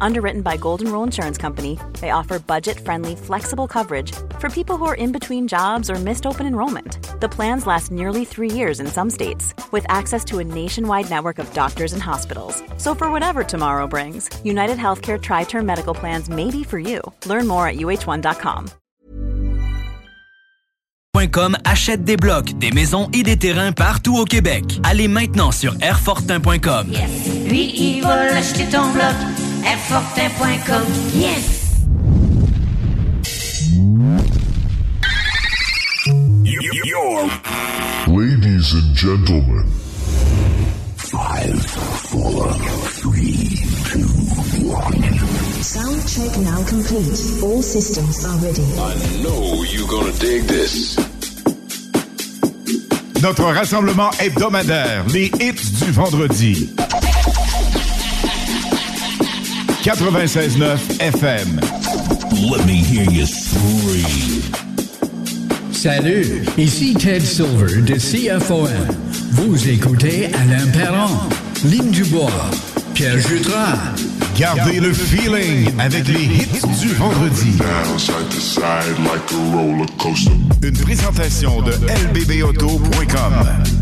Underwritten by Golden Rule Insurance Company, they offer budget friendly, flexible coverage for people who are in between jobs or missed open enrollment. The plans last nearly three years in some states, with access to a nationwide network of doctors and hospitals. So, for whatever tomorrow brings, United Healthcare Tri Term Medical Plans may be for you. Learn more at uh1.com. .com achète des blocs, des maisons et des terrains partout au Québec. Allez maintenant sur airfortin.com. Lui, il va acheter ton bloc. Airfortin.com. Yes! Ladies and gentlemen. Five, four, three, two, one. Sound check now complete. All systems are ready. I know you're gonna dig this. Notre rassemblement hebdomadaire, les hits du vendredi. 96.9 FM. Let me hear you scream. Salut, ici Ted Silver de CFOM. Vous écoutez Alain Perron, Lynn Dubois, Pierre Jutras. Gardez le feeling avec les hits du vendredi. Down side to side like a roller coaster. Une présentation de lbbauto.com.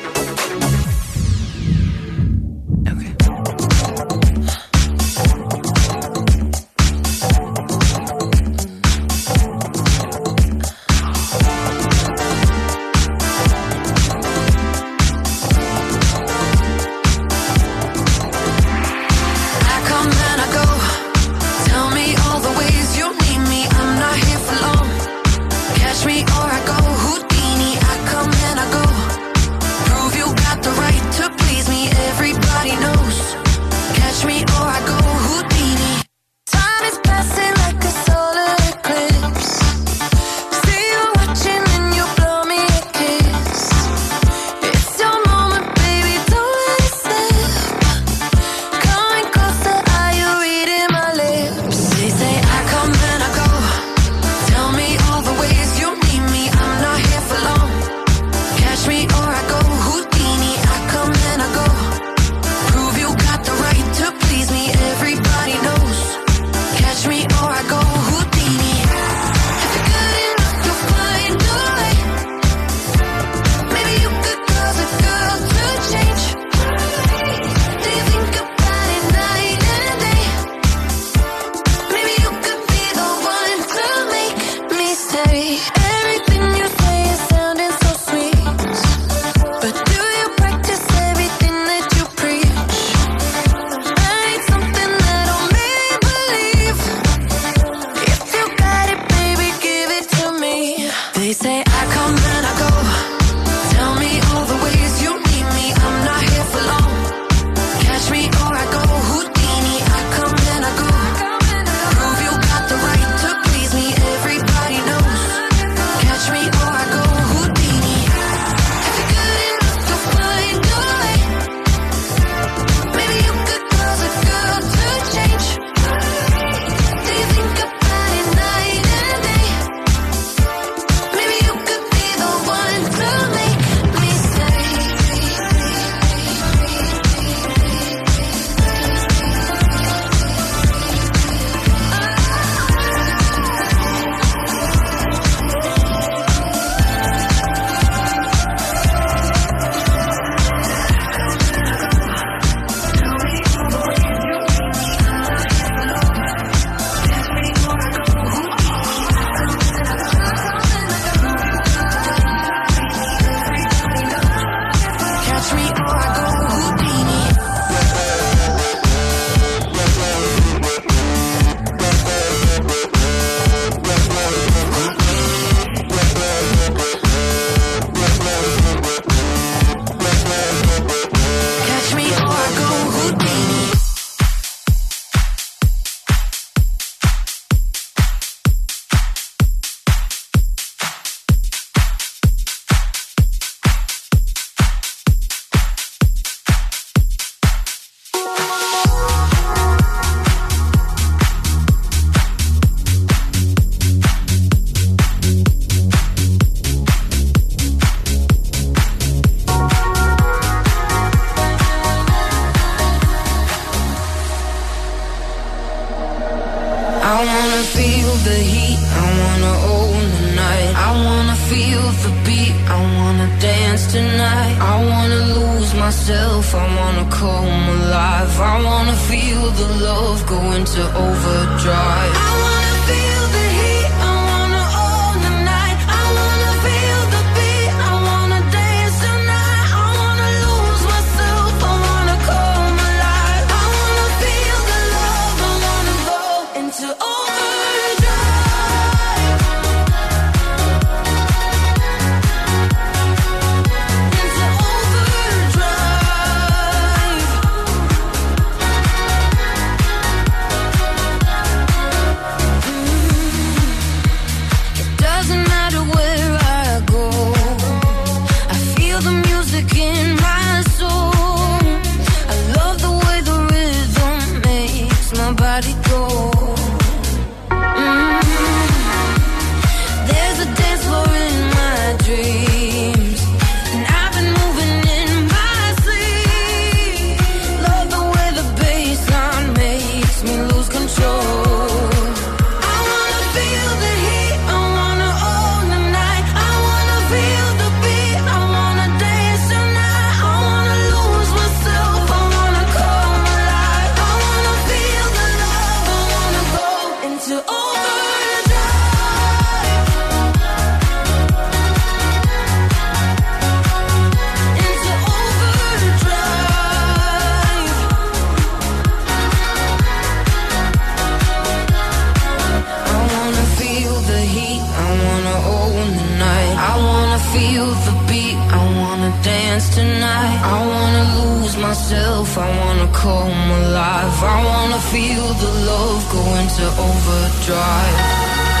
tonight. I wanna lose myself, I wanna come alive. I wanna feel the love go into overdrive.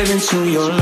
Dive into your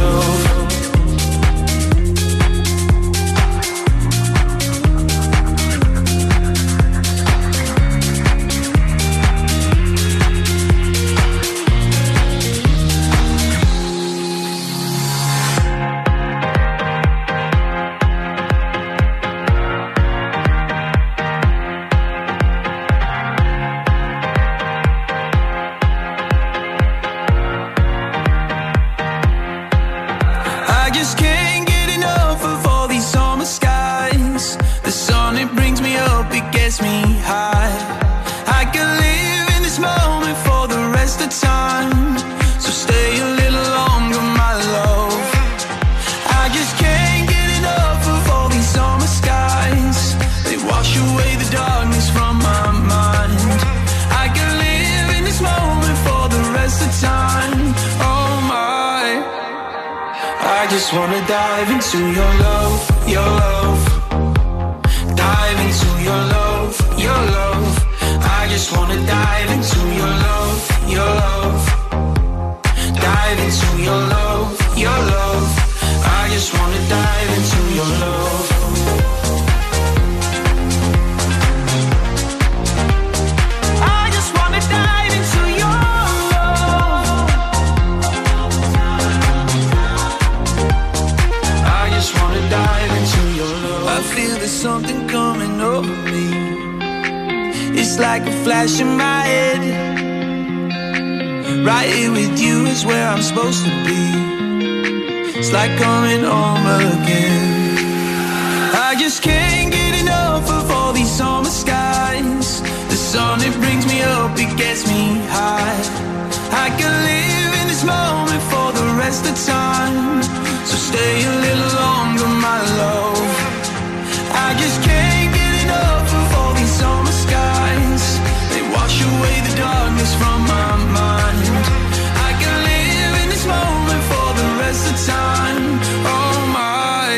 sun, it brings me up, it gets me high. I can live in this moment for the rest of time. So stay a little longer, my love. I just can't get enough of all these summer skies. They wash away the darkness from my mind. I can live in this moment for the rest of time. Oh my.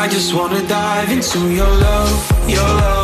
I just wanna dive into your love, your love.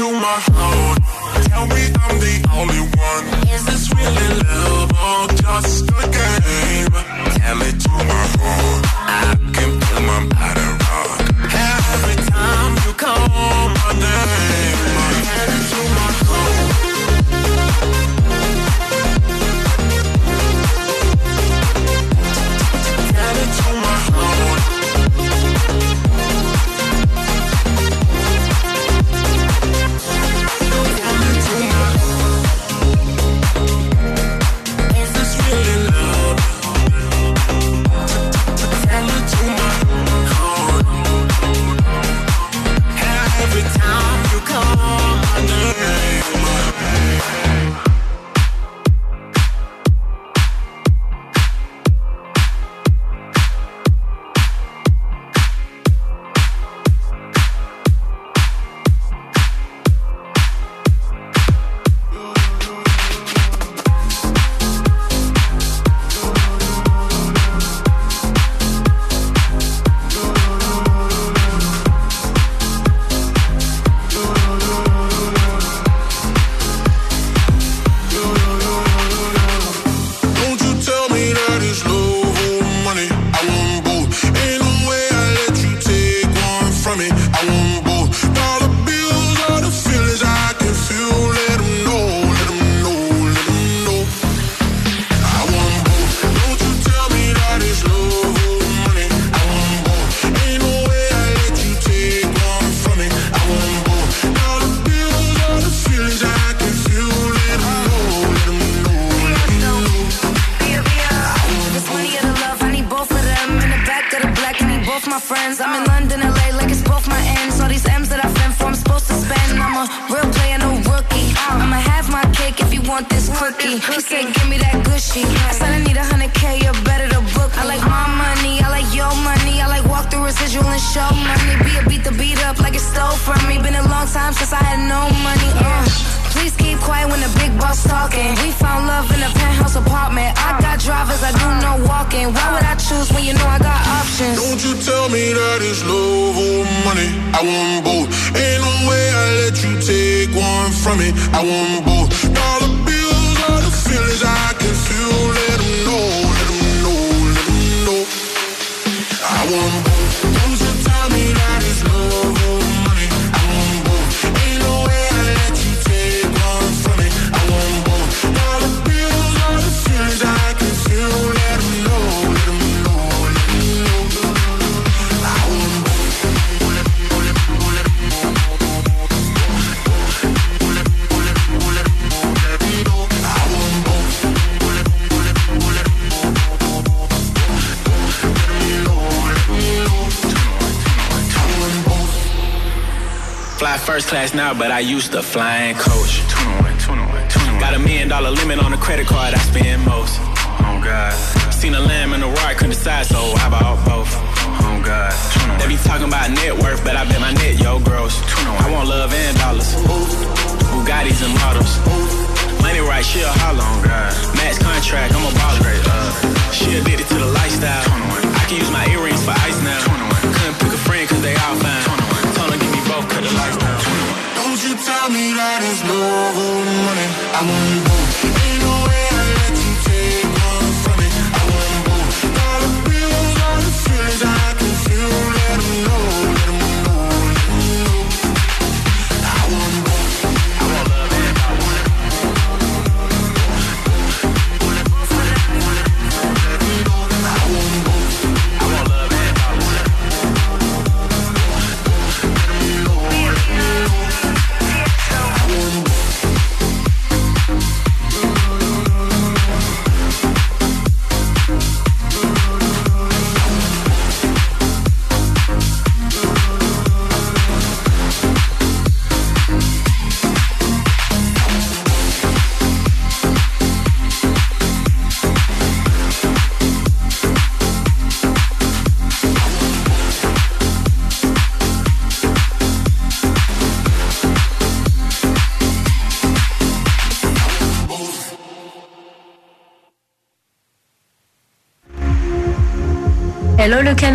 to my heart. Tell me I'm the only one. Is this really love or just a game? Tell it to my heart. I but I used to fly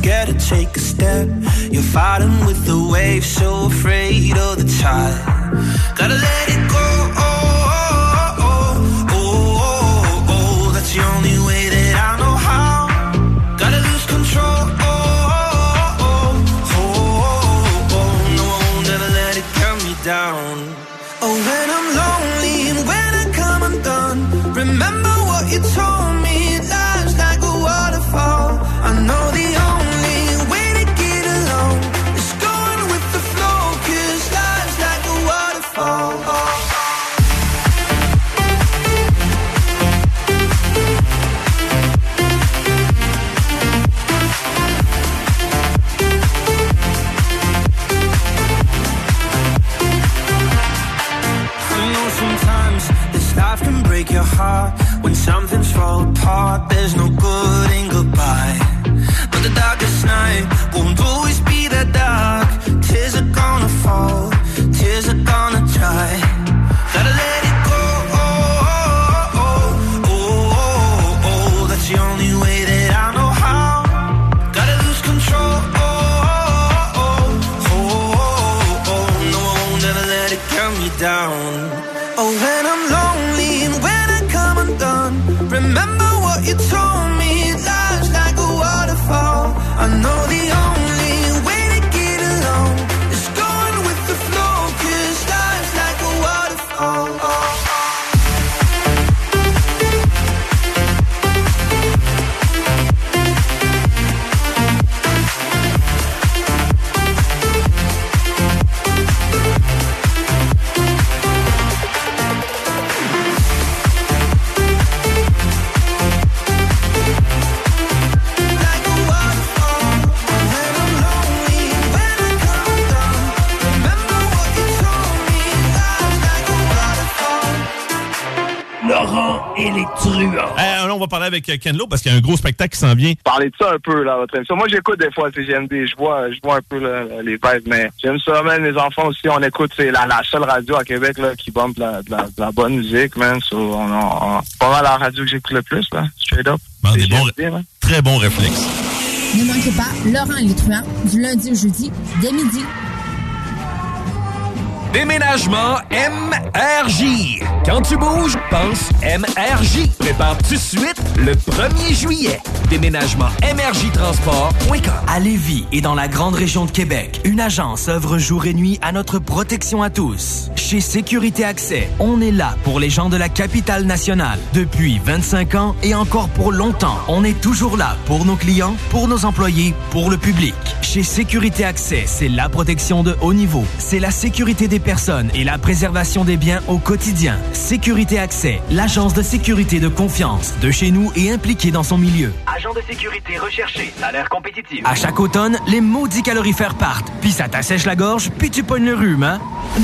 scared to take a step. You're fighting with the waves, so afraid of the tide. Gotta let it avec euh, Ken Lo parce qu'il y a un gros spectacle qui s'en vient. Parlez de ça un peu, là, votre émission. Moi, j'écoute des fois CGMD, je vois, je vois un peu là, les vibes, mais j'aime ça, man. Les enfants aussi, on écoute, c'est la, la seule radio à Québec, là, qui bombe de la, de la, de la bonne musique, man. So, on, on, on- pas mal la radio que j'écoute le plus, là, straight up. Bon, des bons- man. Très bon réflexe. Ne manquez pas Laurent truands du lundi au jeudi dès midi. Déménagement MRJ. Quand tu bouges, pense MRJ. Prépare tout de suite le 1er juillet. Déménagement MRJ Transport.com. À Lévis et dans la grande région de Québec, une agence œuvre jour et nuit à notre protection à tous. Chez Sécurité Accès, on est là pour les gens de la capitale nationale. Depuis 25 ans et encore pour longtemps, on est toujours là pour nos clients, pour nos employés, pour le public. Chez Sécurité Accès, c'est la protection de haut niveau. C'est la sécurité des personnes et la préservation des biens au quotidien. Sécurité Accès, l'agence de sécurité de confiance de chez nous et impliquée dans son milieu. Agent de sécurité recherché, salaire compétitif. À chaque automne, les maudits calorifères partent. Puis ça t'assèche la gorge, puis tu pognes le rhume, hein?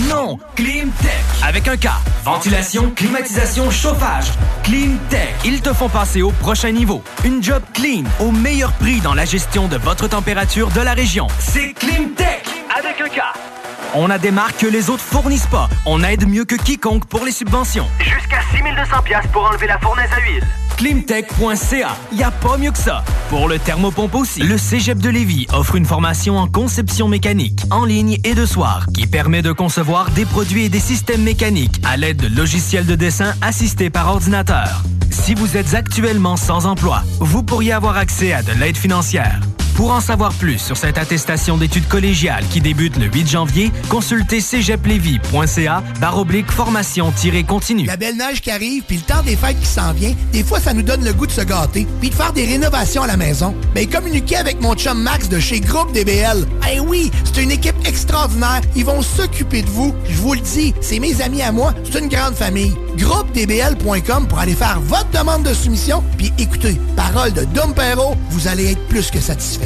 Non! Climtech! Avec un K. Ventilation, climatisation, chauffage. Climtech. Ils te font passer au prochain niveau. Une job clean, au meilleur prix dans la gestion de votre température de la région. C'est Climtech! Avec un K. On a des marques que les autres fournissent pas. On aide mieux que quiconque pour les subventions. Jusqu'à 6200 pièces pour enlever la fournaise à huile. Climtech.ca, y a pas mieux que ça. Pour le thermopompe aussi, le Cégep de Lévis offre une formation en conception mécanique, en ligne et de soir, qui permet de concevoir des produits et des systèmes mécaniques à l'aide de logiciels de dessin assistés par ordinateur. Si vous êtes actuellement sans emploi, vous pourriez avoir accès à de l'aide financière. Pour en savoir plus sur cette attestation d'études collégiales qui débute le 8 janvier, consultez cégeplevy.ca baroblique formation-continue. La belle neige qui arrive, puis le temps des fêtes qui s'en vient, des fois, ça nous donne le goût de se gâter, puis de faire des rénovations à la maison. Ben, communiquez avec mon chum Max de chez Groupe DBL. Eh oui, c'est une équipe extraordinaire. Ils vont s'occuper de vous. Je vous le dis, c'est mes amis à moi. C'est une grande famille. GroupeDBL.com pour aller faire votre demande de soumission. Puis écoutez, parole de Dom vous allez être plus que satisfait.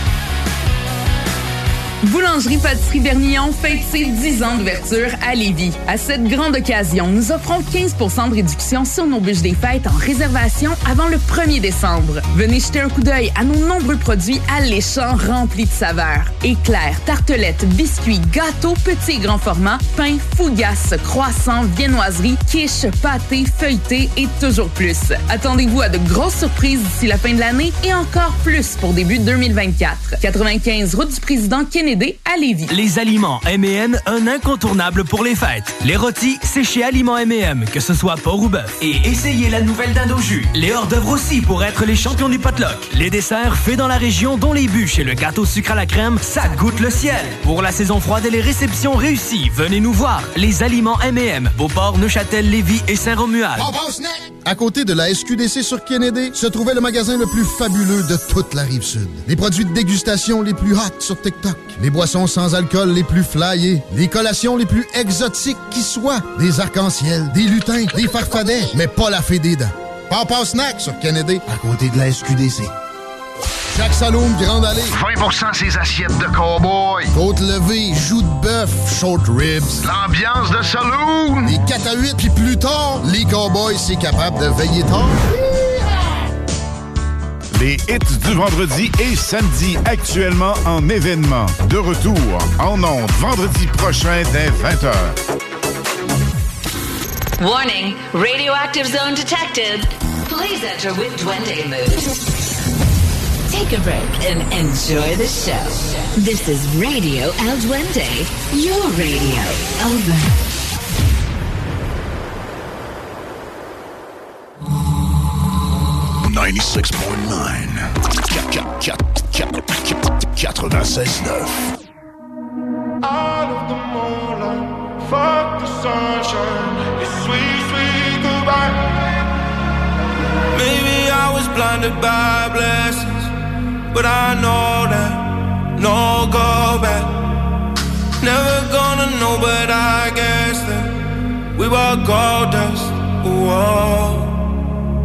Boulangerie Pâtisserie Bernillon fête ses 10 ans d'ouverture à Lévis. À cette grande occasion, nous offrons 15% de réduction sur nos bûches des fêtes en réservation avant le 1er décembre. Venez jeter un coup d'œil à nos nombreux produits alléchants remplis de saveurs. Éclairs, tartelettes, biscuits, gâteaux, petits et grands formats, pain, fougasses, croissants, viennoiseries, quiches, pâtés, feuilletés et toujours plus. Attendez-vous à de grosses surprises d'ici la fin de l'année et encore plus pour début 2024. 95 route du président Kennedy à Lévis. Les aliments M&M, un incontournable pour les fêtes. Les rôtis, c'est chez Aliments M&M, que ce soit porc ou bœuf. Et essayez la nouvelle dinde au jus. Les hors-d'œuvre aussi pour être les champions du potluck. Les desserts faits dans la région, dont les bûches et le gâteau sucre à la crème, ça goûte le ciel. Pour la saison froide et les réceptions réussies, venez nous voir. Les aliments M&M, Beauport, Neuchâtel, Lévis et Saint-Romuald. À côté de la SQDC sur Kennedy, se trouvait le magasin le plus fabuleux de toute la rive sud. Les produits de dégustation les plus hot sur TikTok. Les boissons sans alcool les plus flyées. Les collations les plus exotiques qui soient. Des arcs-en-ciel, des lutins, des farfadets, mais pas la fée des dents. Papa Snack sur Kennedy, à côté de la SQDC. Chaque Saloon Grande Allée. 20% ses assiettes de cowboy. Côte levée, joues de bœuf, short ribs. L'ambiance de saloon. Les 4 à 8, puis plus tard, les cowboys, c'est capable de veiller tard. Les hits du vendredi et samedi actuellement en événement. De retour en ondes vendredi prochain dès 20h. Warning, radioactive zone detected. Please enter with Duende mood. Take a break and enjoy the show. This is Radio El Duende, your radio. Over. 96.9. Out of the moonlight, fuck the sunshine. It's sweet, sweet goodbye. Maybe I was blinded by blessings, but I know that no go back. Never gonna know, but I guess that we were gold dust. Whoa.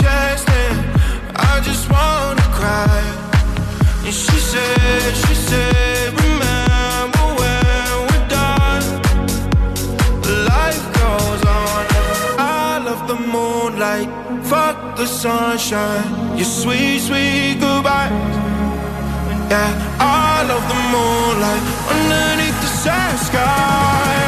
chest, and I just wanna cry. And she said, she said, remember when we're done. Life goes on. I love the moonlight. Fuck the sunshine. Your sweet, sweet goodbye. Yeah, I love the moonlight underneath the sad sky.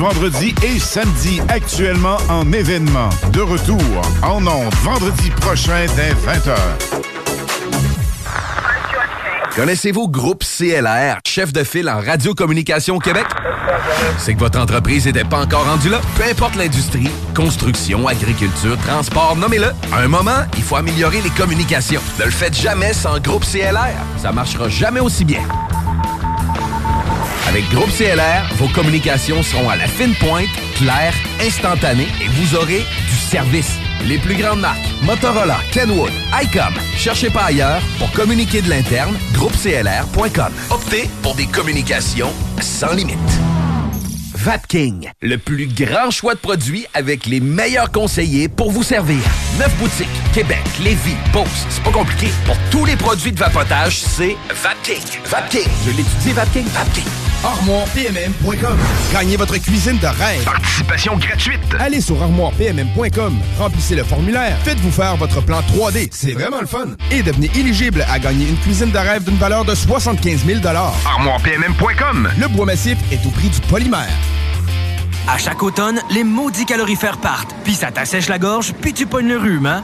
vendredi et samedi actuellement en événement. De retour en ondes vendredi prochain dès 20h. Connaissez-vous Groupe CLR, chef de file en radiocommunication au Québec? C'est que votre entreprise n'était pas encore rendue là? Peu importe l'industrie, construction, agriculture, transport, nommez-le. À un moment, il faut améliorer les communications. Ne le faites jamais sans Groupe CLR. Ça marchera jamais aussi bien. Avec Groupe CLR, vos communications seront à la fine pointe, claires, instantanées et vous aurez du service. Les plus grandes marques, Motorola, Kenwood, ICOM. Cherchez pas ailleurs pour communiquer de l'interne, groupeclr.com. Optez pour des communications sans limite. Vapking, le plus grand choix de produits avec les meilleurs conseillers pour vous servir. Neuf boutiques, Québec, Lévis, Beauce. C'est pas compliqué. Pour tous les produits de vapotage, c'est Vapking. Vapking. Je l'étudie, Vapking. Vapking. ArmoirePMM.com. Gagnez votre cuisine de rêve. Participation gratuite. Allez sur ArmoirePMM.com. Remplissez le formulaire. Faites-vous faire votre plan 3D. C'est vraiment le fun. Et devenez éligible à gagner une cuisine de rêve d'une valeur de 75 000 ArmoirePMM.com. Le bois massif est au prix du polymère. À chaque automne, les maudits calorifères partent, puis ça t'assèche la gorge, puis tu pognes le rhume, hein?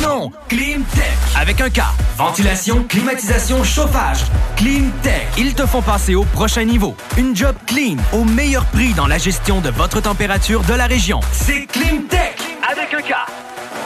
Non! Climtech! Avec un K. Ventilation, climatisation, chauffage. Climtech. Ils te font passer au prochain niveau. Une job clean, au meilleur prix dans la gestion de votre température de la région. C'est Climtech! Avec un K.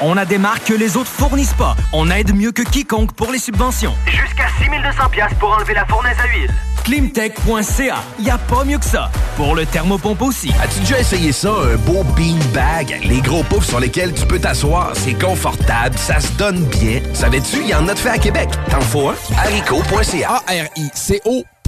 On a des marques que les autres fournissent pas. On aide mieux que quiconque pour les subventions. Jusqu'à 6200 pièces pour enlever la fournaise à huile. Climtech.ca. Y a pas mieux que ça. Pour le thermopompe aussi. As-tu déjà essayé ça, un beau beanbag? Les gros poufs sur lesquels tu peux t'asseoir, c'est confortable, ça se donne bien. Savais-tu, il y en a de fait à Québec. T'en faut un? haricot.ca. A-R-I-C-O.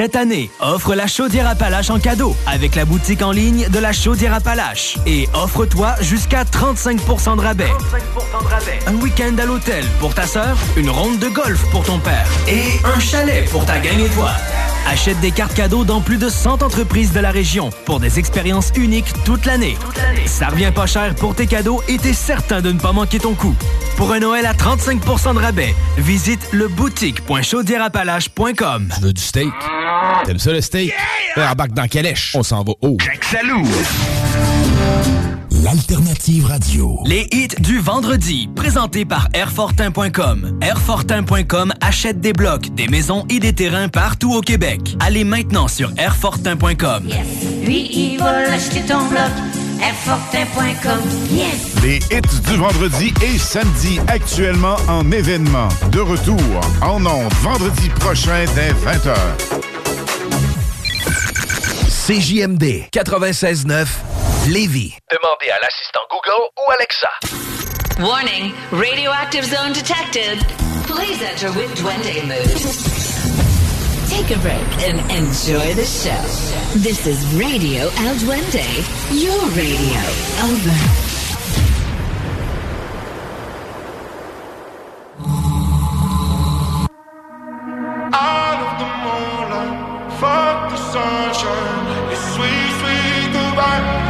Cette année, offre la chaudière Appalache en cadeau avec la boutique en ligne de la chaudière Appalache. Et offre-toi jusqu'à 35% de rabais. Un week-end à l'hôtel pour ta sœur, une ronde de golf pour ton père et un chalet pour ta gang et toi. Achète des cartes cadeaux dans plus de 100 entreprises de la région pour des expériences uniques toute l'année. Ça revient pas cher pour tes cadeaux et t'es certain de ne pas manquer ton coup. Pour un Noël à 35% de rabais, visite le boutique.chaudierapalache.com. Je veux du steak? T'aimes ça le steak? Yeah! Embarque dans Calèche. On s'en va haut. Jack Salou. L'alternative radio. Les hits du vendredi, présentés par Airfortin.com. Airfortin.com achète des blocs, des maisons et des terrains partout au Québec. Allez maintenant sur Airfortin.com. Lui, il va acheter ton bloc. Airfortin.com. Yes! Les hits du vendredi et samedi actuellement en événement. De retour en ondes vendredi prochain dès 20h. CJMD 96.9 Lévis. Demandez à l'assistant Google ou Alexa. Warning, radioactive zone detected. Please enter with Duende mode. Take a break and enjoy the show. This is Radio El Duende, your radio. Over. Out of the moonlight, fuck the sunshine. It's sweet, sweet goodbye.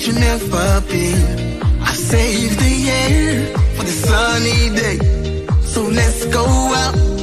that you never been. I saved the air for the sunny day. So let's go out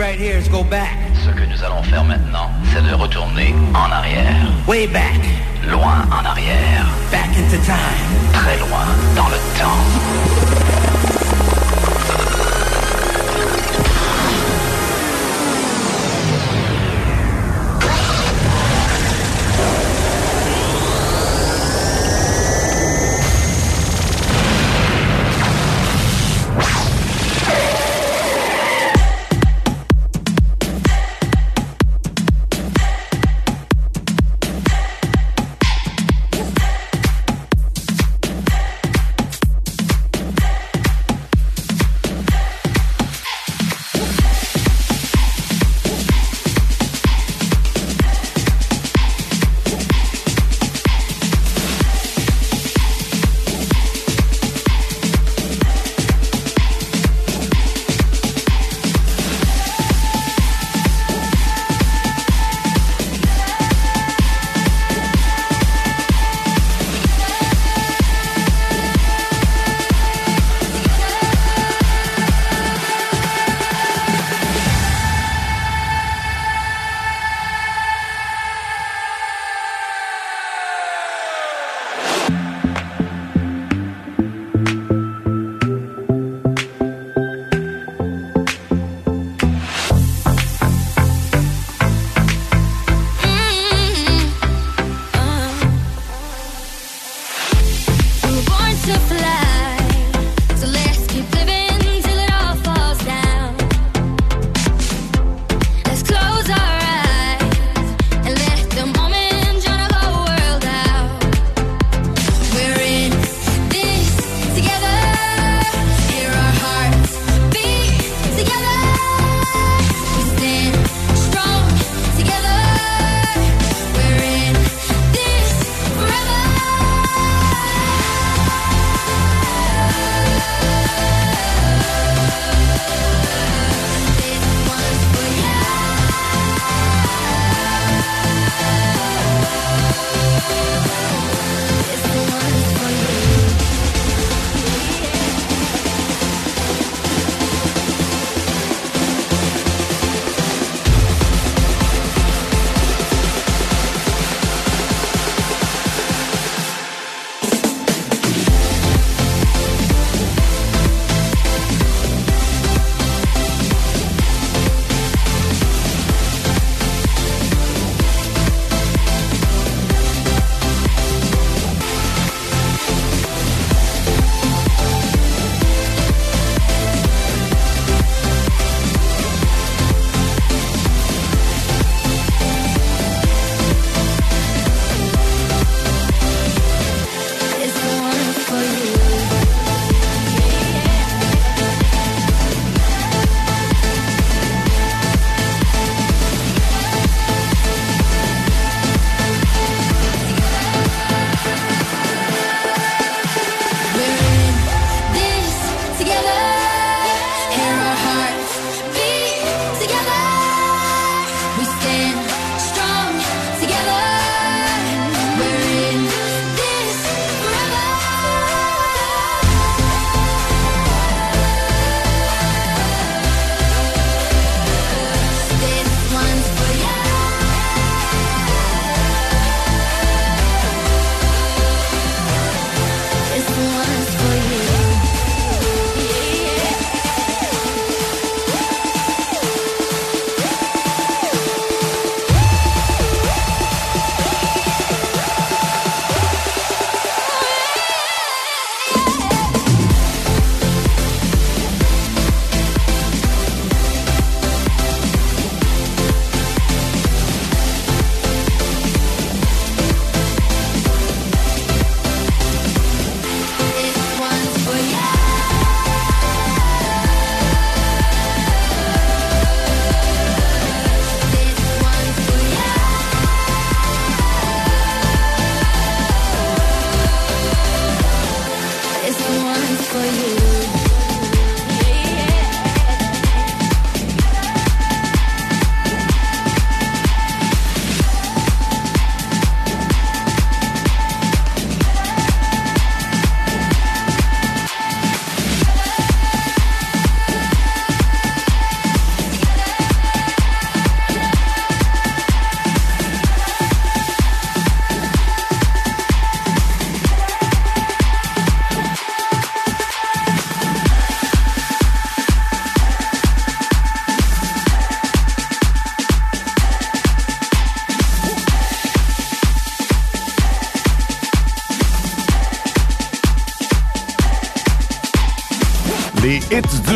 right here is go back.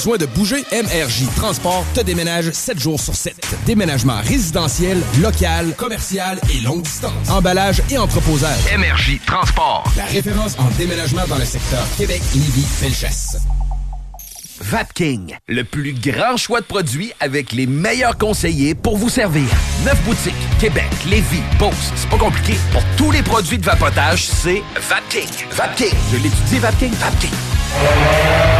Besoin de bouger? MRJ Transport te déménage 7 jours sur 7. Déménagement résidentiel, local, commercial et longue distance. Emballage et entreposage. MRJ Transport. La référence en déménagement dans le secteur Québec, Lévis, Felchasse. Vapking, le plus grand choix de produits avec les meilleurs conseillers pour vous servir. Neuf boutiques, Québec, Lévis, Beauce, c'est pas compliqué. Pour tous les produits de vapotage, c'est Vapking. Vapking. Je l'étudie, Vapking. Vapking.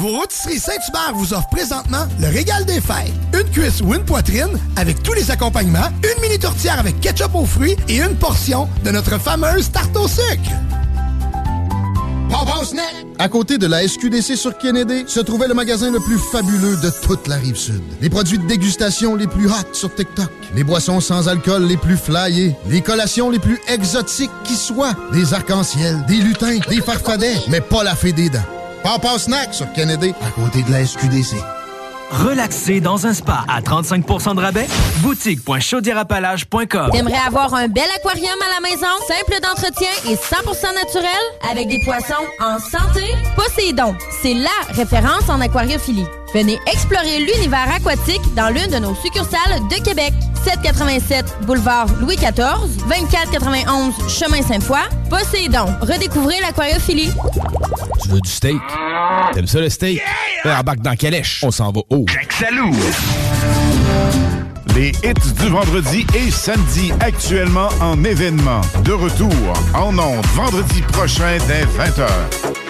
Vos rôtisseries Saint-Hubert vous offrent présentement le régal des fêtes. Une cuisse ou une poitrine avec tous les accompagnements, une mini tourtière avec ketchup aux fruits et une portion de notre fameuse tarte au sucre. À côté de la SQDC sur Kennedy, se trouvait le magasin le plus fabuleux de toute la rive sud. Les produits de dégustation les plus hot sur TikTok, les boissons sans alcool les plus flyées, les collations les plus exotiques qui soient, des arcs-en-ciel, des lutins, des farfadets, mais pas la fée des dents. Papa Snack sur Kennedy, à côté de la SQDC. Relaxer dans un spa à 35% de rabais? Boutique.chaudierapalage.com T'aimerais avoir un bel aquarium à la maison, simple d'entretien et 100% naturel, avec des poissons en santé? Poséidon, c'est la référence en aquariophilie. Venez explorer l'univers aquatique dans l'une de nos succursales de Québec. 787 boulevard Louis XIV, 2491 chemin Sainte-Foy. Poséidon, redécouvrez l'aquariophilie. Tu veux du steak? T'aimes ça le steak? Yeah! Embarque dans Calèche. On s'en va haut. Jack Salou. Les hits du vendredi et samedi actuellement en événement. De retour en ondes vendredi prochain dès 20h.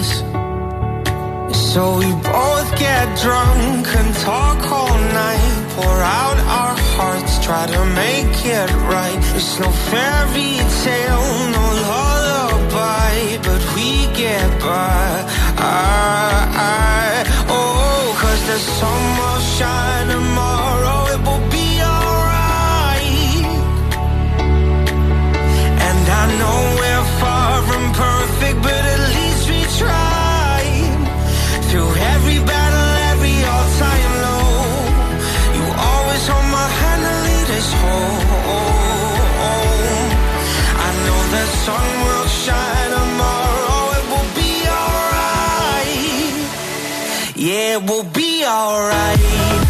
Us. So we both get drunk and talk all night, pour out our hearts, try to make it right. It's no fairy tale, no lullaby, but we get by. I, I, oh, cause the sun will shine it will be alright.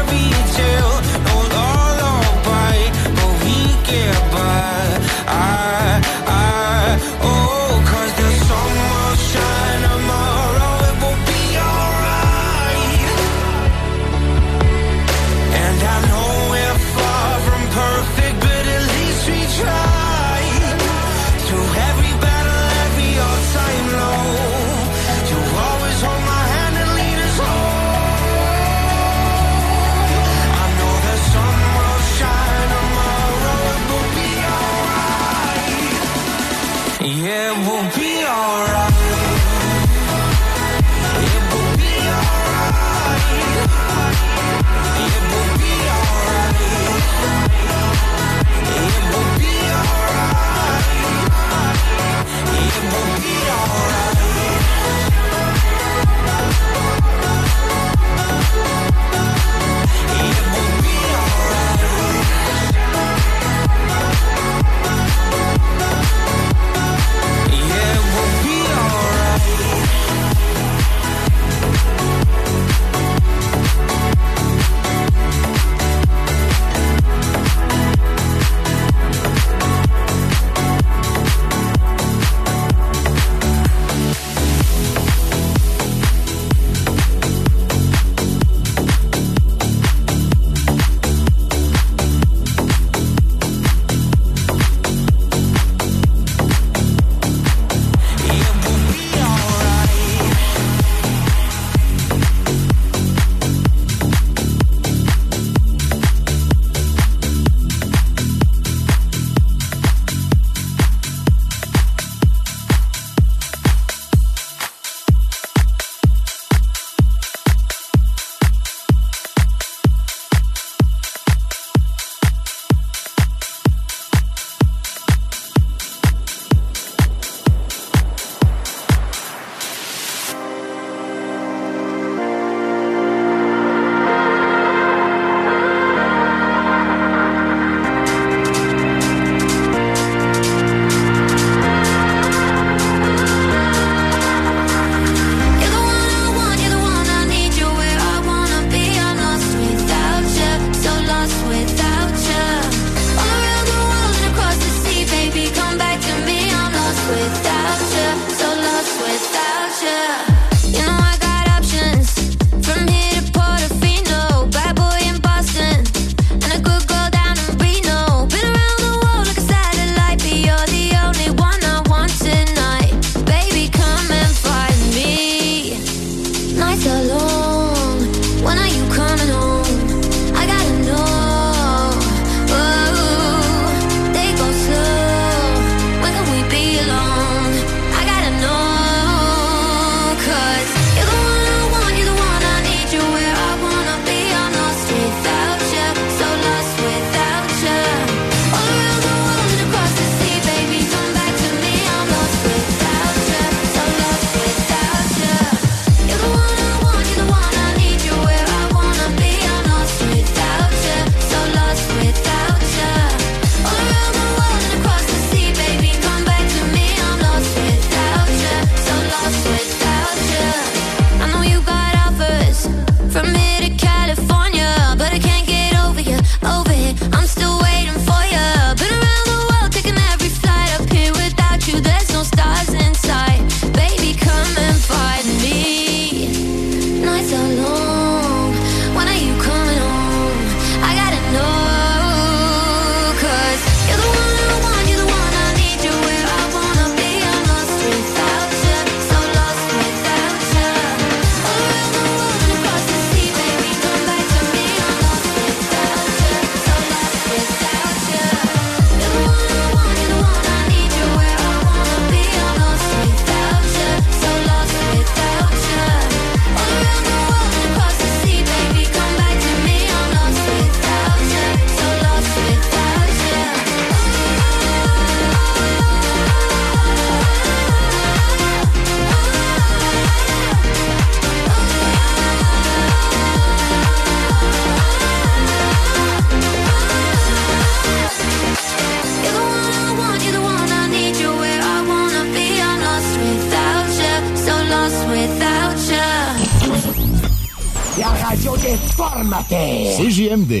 M D.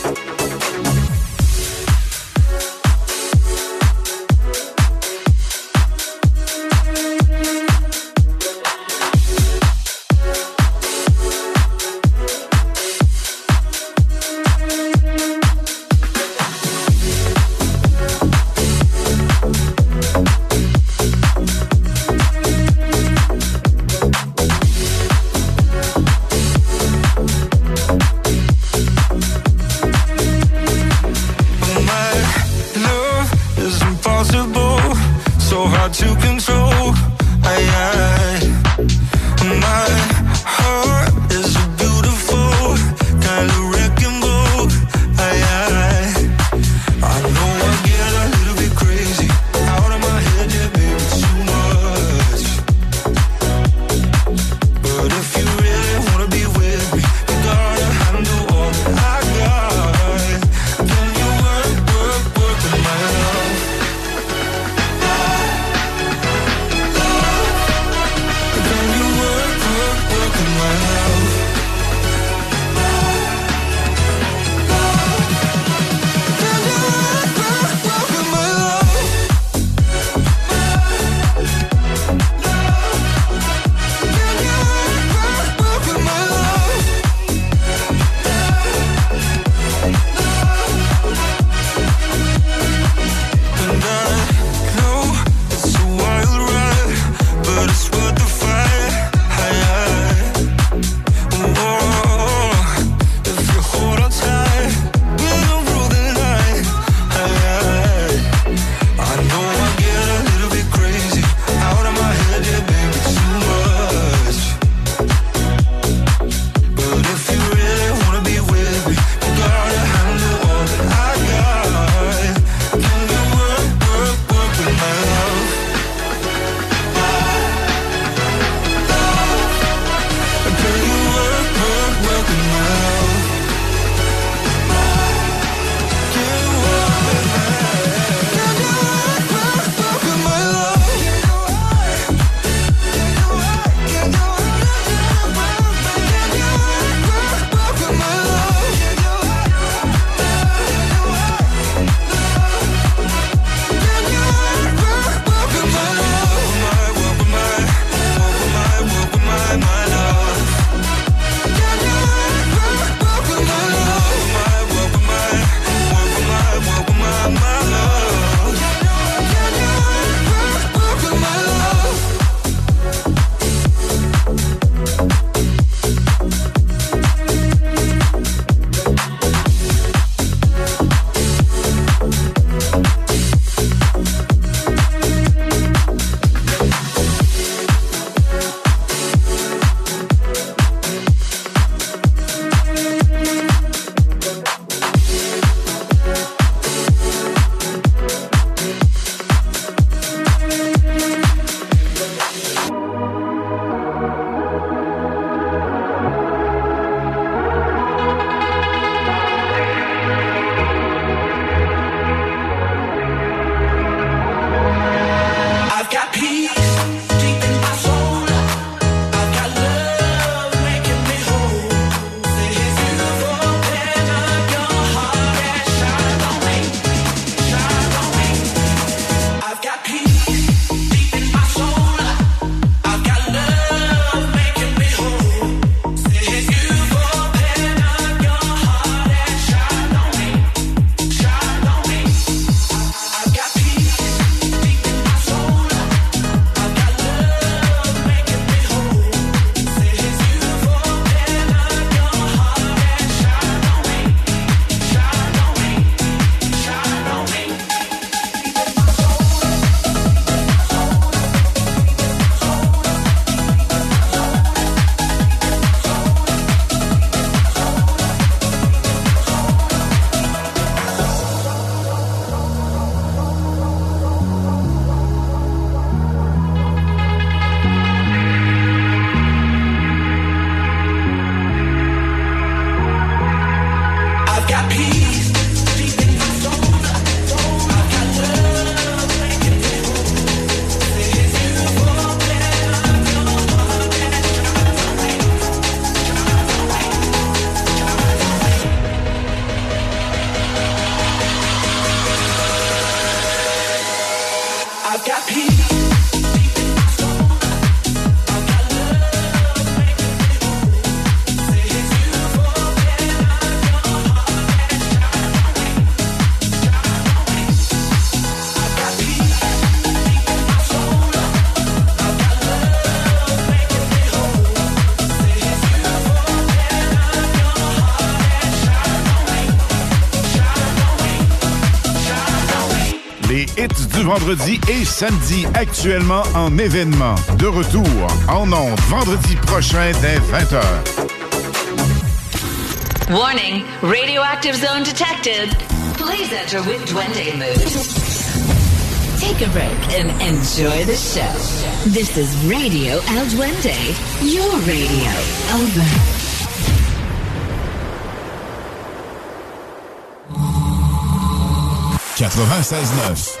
Vendredi et samedi actuellement en événement. De retour en ondes vendredi prochain dès 20h. Warning, radioactive zone detected. Please enter with Duende mood. Take a break and enjoy the show. This is Radio El Duende, your radio. Over. 96.9. A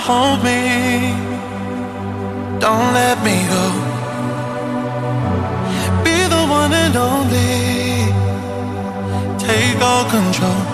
Hold me. Don't let me go. Be the one and only. Take all control.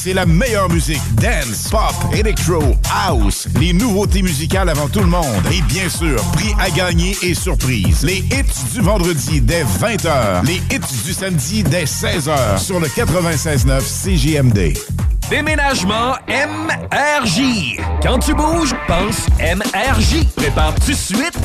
c'est la meilleure musique. Dance, pop, electro, house. Les nouveautés musicales avant tout le monde. Et bien sûr, prix à gagner et surprise. Les hits du vendredi dès 20h. Les hits du samedi dès 16h sur le 96.9 CJMD. Déménagement MRJ. Quand tu bouges, pense MRJ. Prépare tout de suite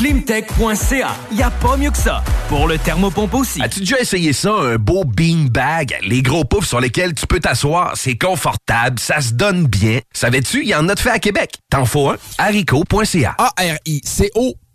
Climtech.ca. Y a pas mieux que ça. Pour le thermopompe aussi. As-tu déjà essayé ça, un beau bean bag? Les gros poufs sur lesquels tu peux t'asseoir, c'est confortable, ça se donne bien. Savais-tu, il y en a de fait à Québec. T'en faut un? haricot.ca. A-R-I-C-O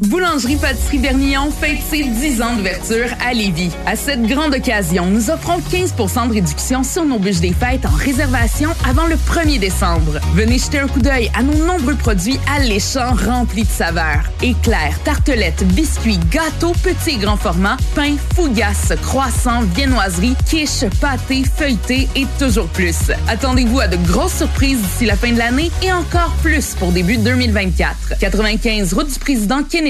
Boulangerie Pâtisserie Bernillon fête ses 10 ans d'ouverture à Lévis. À cette grande occasion, nous offrons 15% de réduction sur nos bûches des fêtes en réservation avant le 1er décembre. Venez jeter un coup d'œil à nos nombreux produits alléchants remplis de saveurs. Éclairs, tartelettes, biscuits, gâteaux, petits et grands formats, pain, fougasses, croissants, viennoiseries, quiches, pâtés, feuilletés et toujours plus. Attendez-vous à de grosses surprises d'ici la fin de l'année et encore plus pour début 2024. 95 route du président Kennedy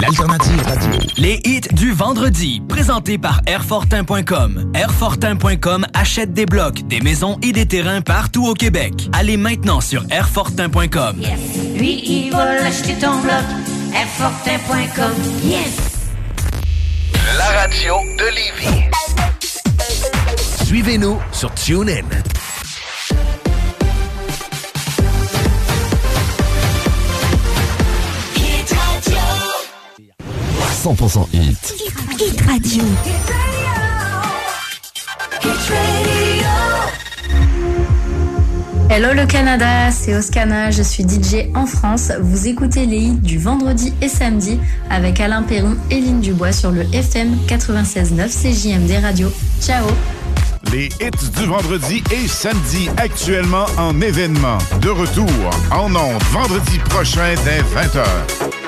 L'alternative Les hits du vendredi, présentés par Airfortin.com. Airfortin.com achète des blocs, des maisons et des terrains partout au Québec. Allez maintenant sur Airfortin.com. Lui, il va l'acheter ton bloc. Airfortin.com. Yes! La radio de Lévis. Suivez-nous sur TuneIn. 100% hit. Hit Radio. Hello le Canada, c'est Oscana, je suis DJ en France. Vous écoutez les hits du vendredi et samedi avec Alain Perron et Lynn Dubois sur le FM 96.9 CJMD Radio. Ciao Les hits du vendredi et samedi actuellement en événement. De retour en ondes vendredi prochain dès 20h.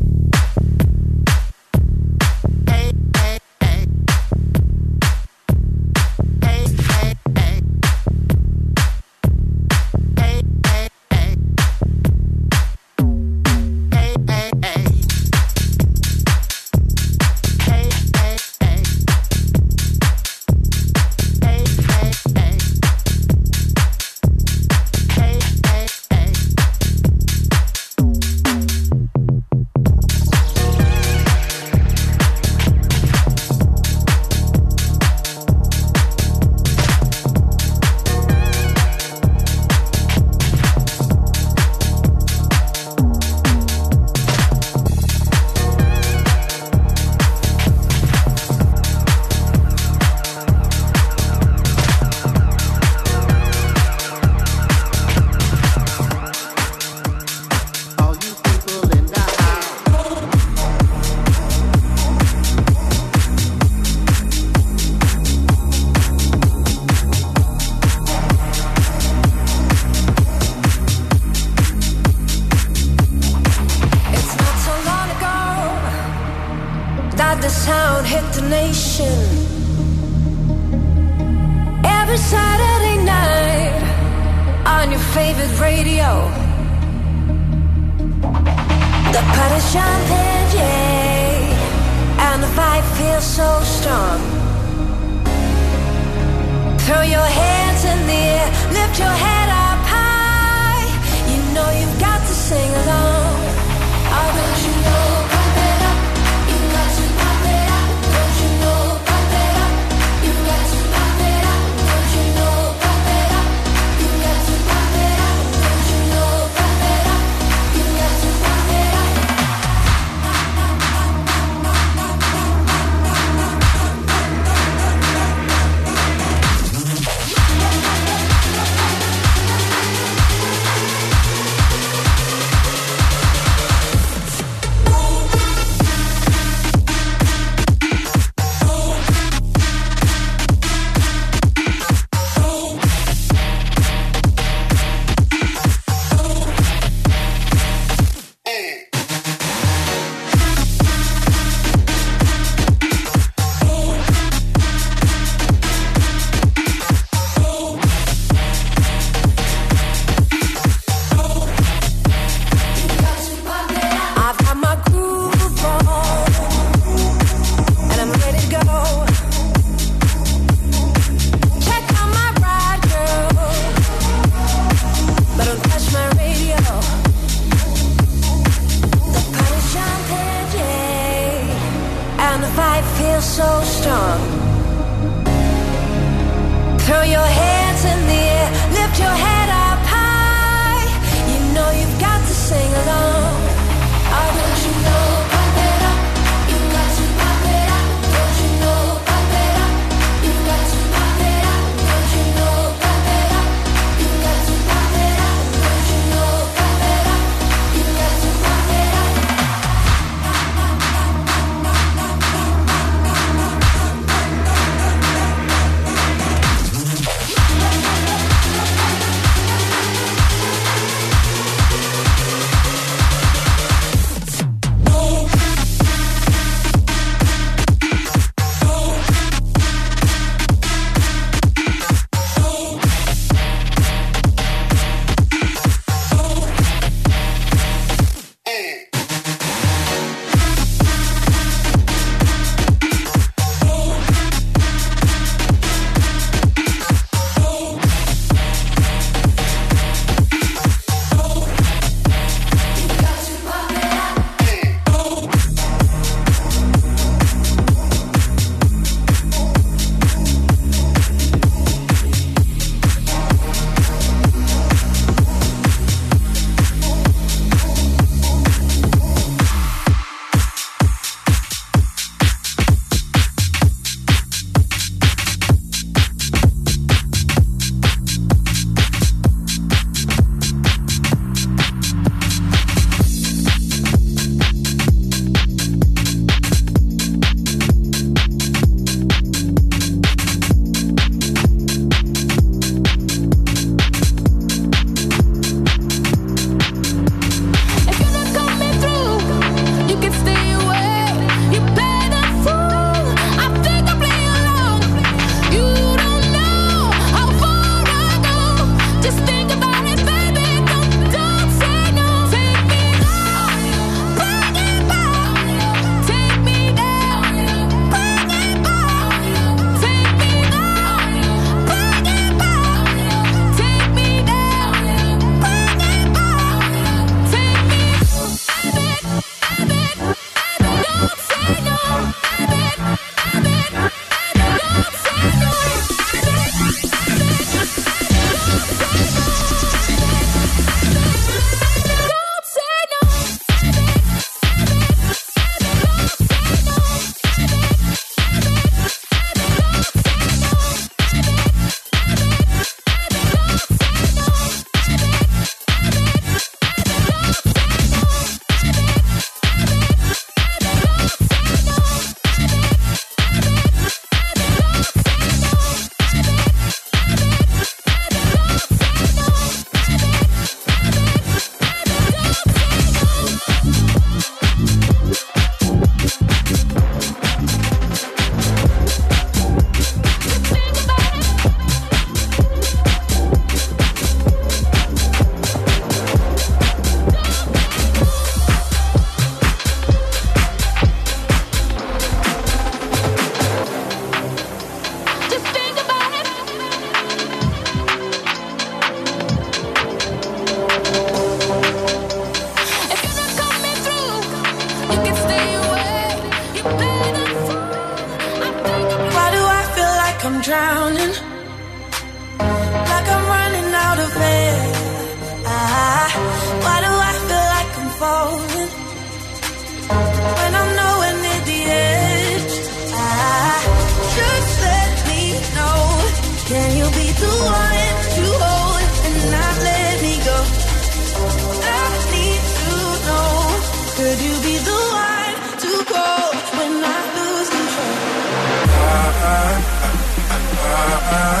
I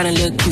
trying to look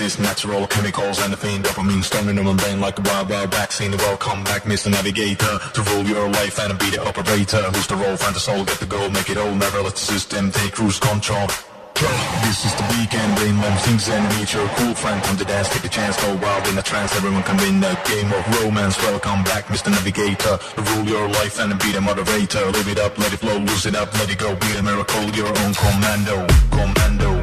stasis. Natural chemicals and the fiend dopamine, stunning in my brain like a wild, wild vaccine. Welcome back, Mr. Navigator, to rule your life and be the operator. Who's the role, find the soul, get the goal, make it all, never let the system take cruise control. This is the weekend, rain mom things and meet your cool friend Come to dance, take a chance, go wild in a trance Everyone can win a game of romance Welcome back, Mr. Navigator Rule your life and be the moderator Live it up, let it flow, lose it up, let it go Be a miracle, your own Commando Commando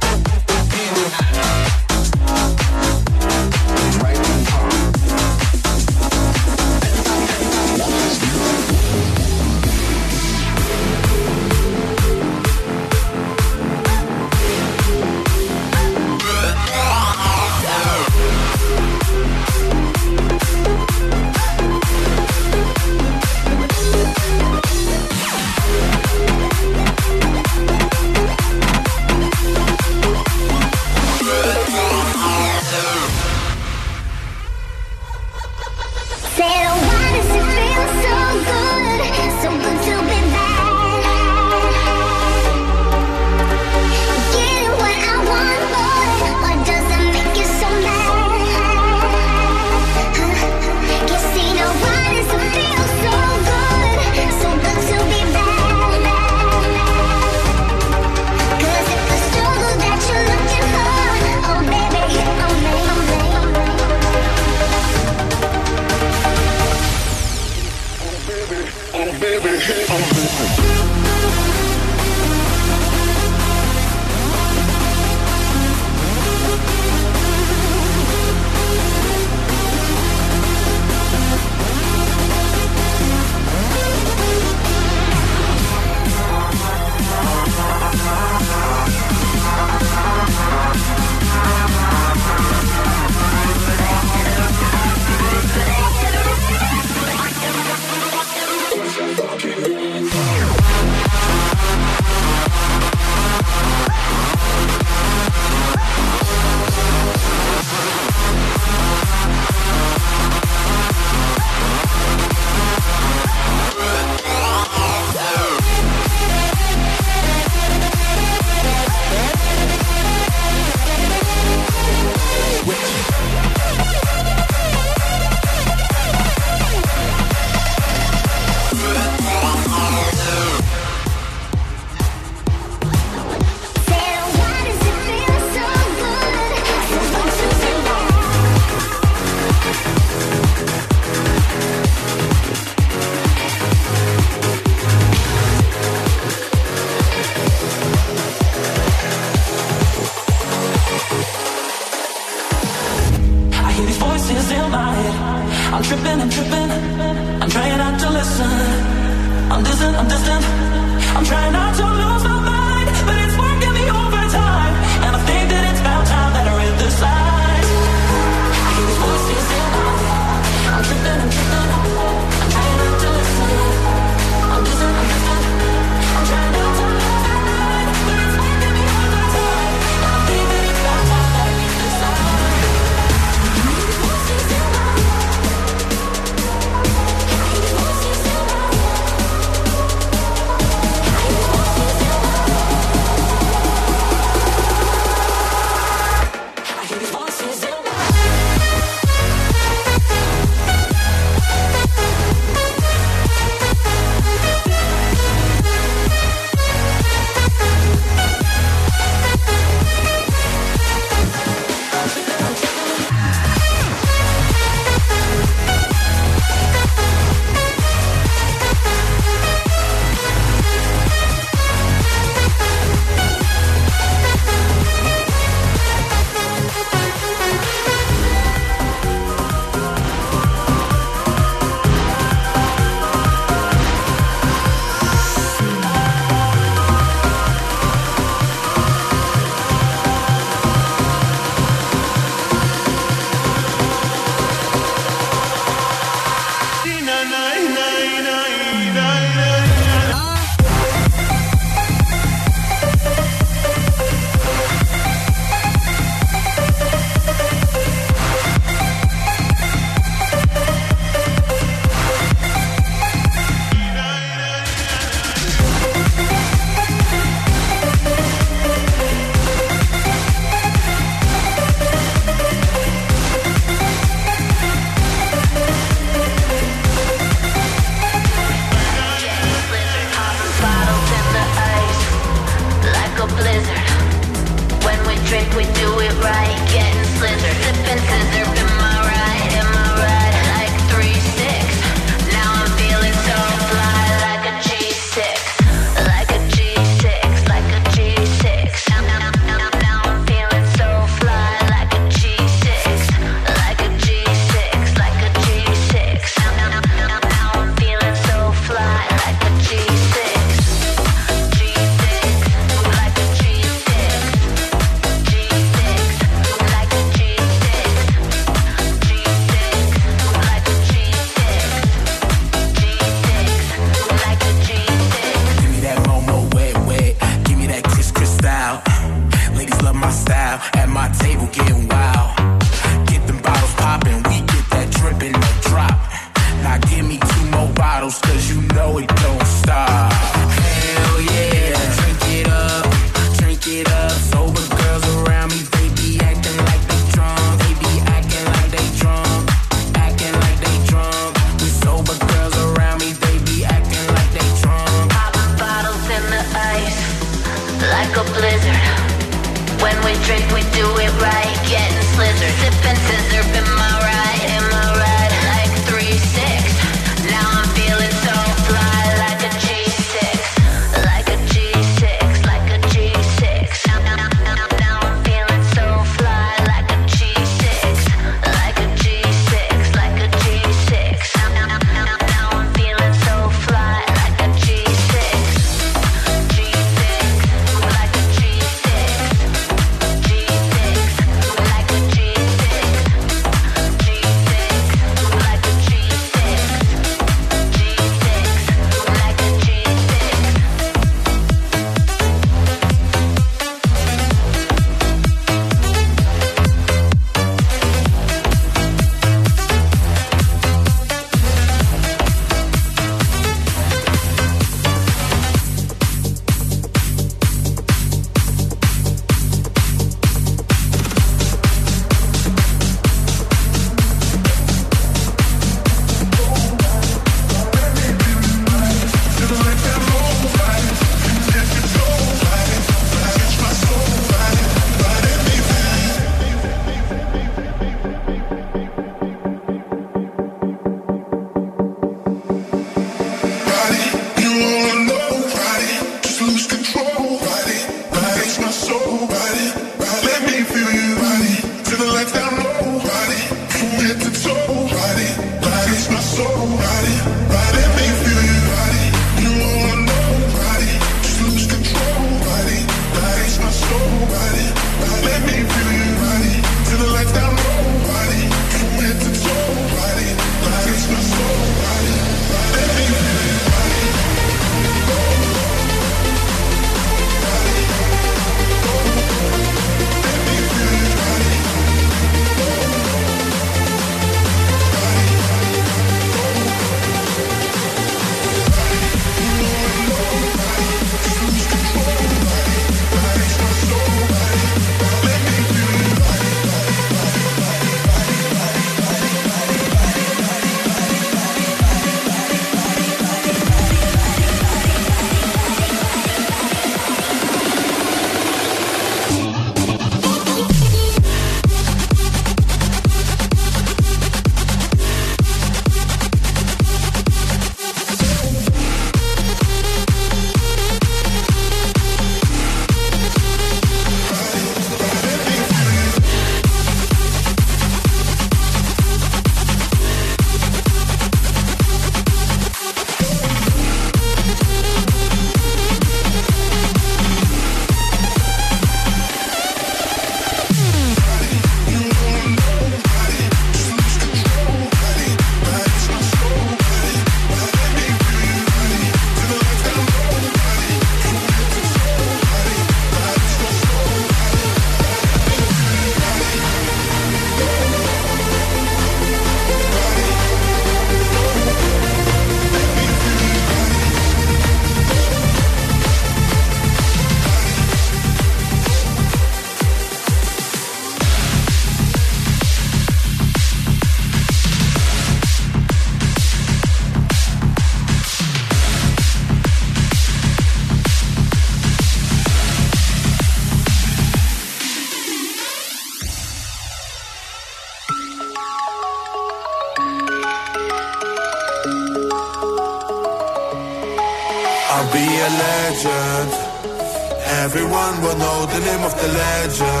of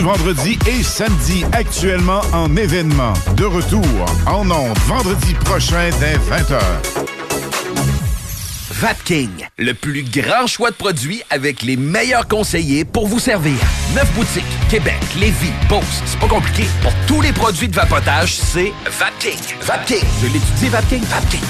vendredi et samedi actuellement en événement. De retour en ondes vendredi prochain dès 20h. Vapking, le plus grand choix de produits avec les meilleurs conseillers pour vous servir. Neuf boutiques, Québec, Lévis, Beauce, c'est pas compliqué. Pour tous les produits de vapotage, c'est Vapking. Vapking, je l'étudie, Vapking, Vapking.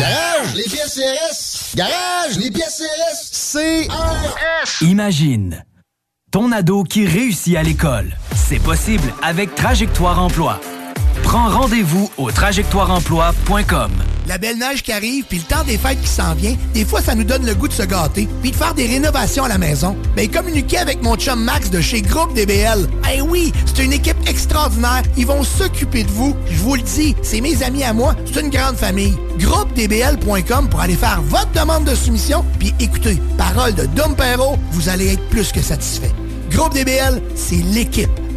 Garage, les pièces CRS. Garage, les pièces CRS. CRS. Imagine ton ado qui réussit à l'école. C'est possible avec Trajectoire Emploi. Prends rendez-vous au trajectoireemploi.com. La belle neige qui arrive, puis le temps des fêtes qui s'en vient, des fois, ça nous donne le goût de se gâter, puis de faire des rénovations à la maison. Mais communiquer avec mon chum Max de chez Groupe DBL. Eh oui, c'est une équipe extraordinaire. Ils vont s'occuper de vous. Je vous le dis, c'est mes amis à moi. C'est une grande famille. GroupeDBL.com pour aller faire votre demande de soumission. Puis écoutez, parole de Dom Perrault, vous allez être plus que satisfait. Groupe DBL, c'est l'équipe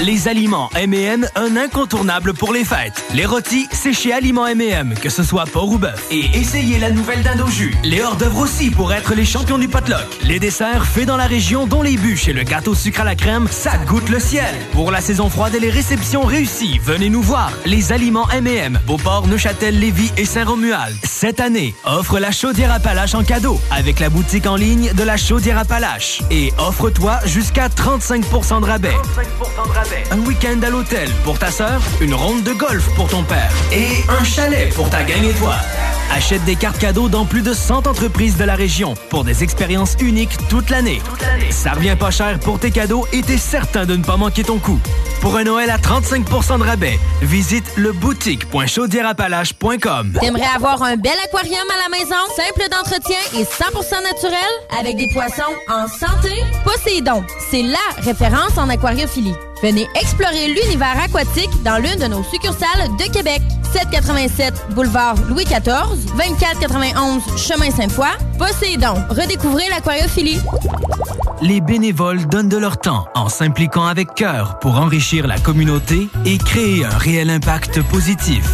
Les aliments M&M, un incontournable pour les fêtes. Les rôtis, c'est chez Aliments M&M, que ce soit porc ou bœuf. Et essayez la nouvelle dinde jus. Les hors d'œuvre aussi pour être les champions du potluck. Les desserts faits dans la région, dont les bûches et le gâteau sucre à la crème, ça goûte le ciel. Pour la saison froide et les réceptions réussies, venez nous voir. Les aliments M&M, Beauport, Neuchâtel, Lévis et Saint-Romuald. Cette année, offre la chaudière Appalache en cadeau avec la boutique en ligne de la chaudière Appalache. Et offre-toi jusqu'à 35% de rabais. Un week-end à l'hôtel pour ta sœur, une ronde de golf pour ton père et un chalet pour ta gang et toi. Achète des cartes cadeaux dans plus de 100 entreprises de la région pour des expériences uniques toute l'année. Ça revient pas cher pour tes cadeaux et t'es certain de ne pas manquer ton coup. Pour un Noël à 35% de rabais, visite le boutique.chaudierapalache.com. T'aimerais avoir un bel aquarium à la maison, simple d'entretien et 100% naturel, avec des poissons en santé? Poséidon, c'est LA référence en aquariophilie. Venez explorer l'univers aquatique dans l'une de nos succursales de Québec. 787 boulevard Louis XIV, 2491 chemin Sainte-Foy. Poséidon, redécouvrez l'aquariophilie. Les bénévoles donnent de leur temps en s'impliquant avec cœur pour enrichir la communauté et créer un réel impact positif.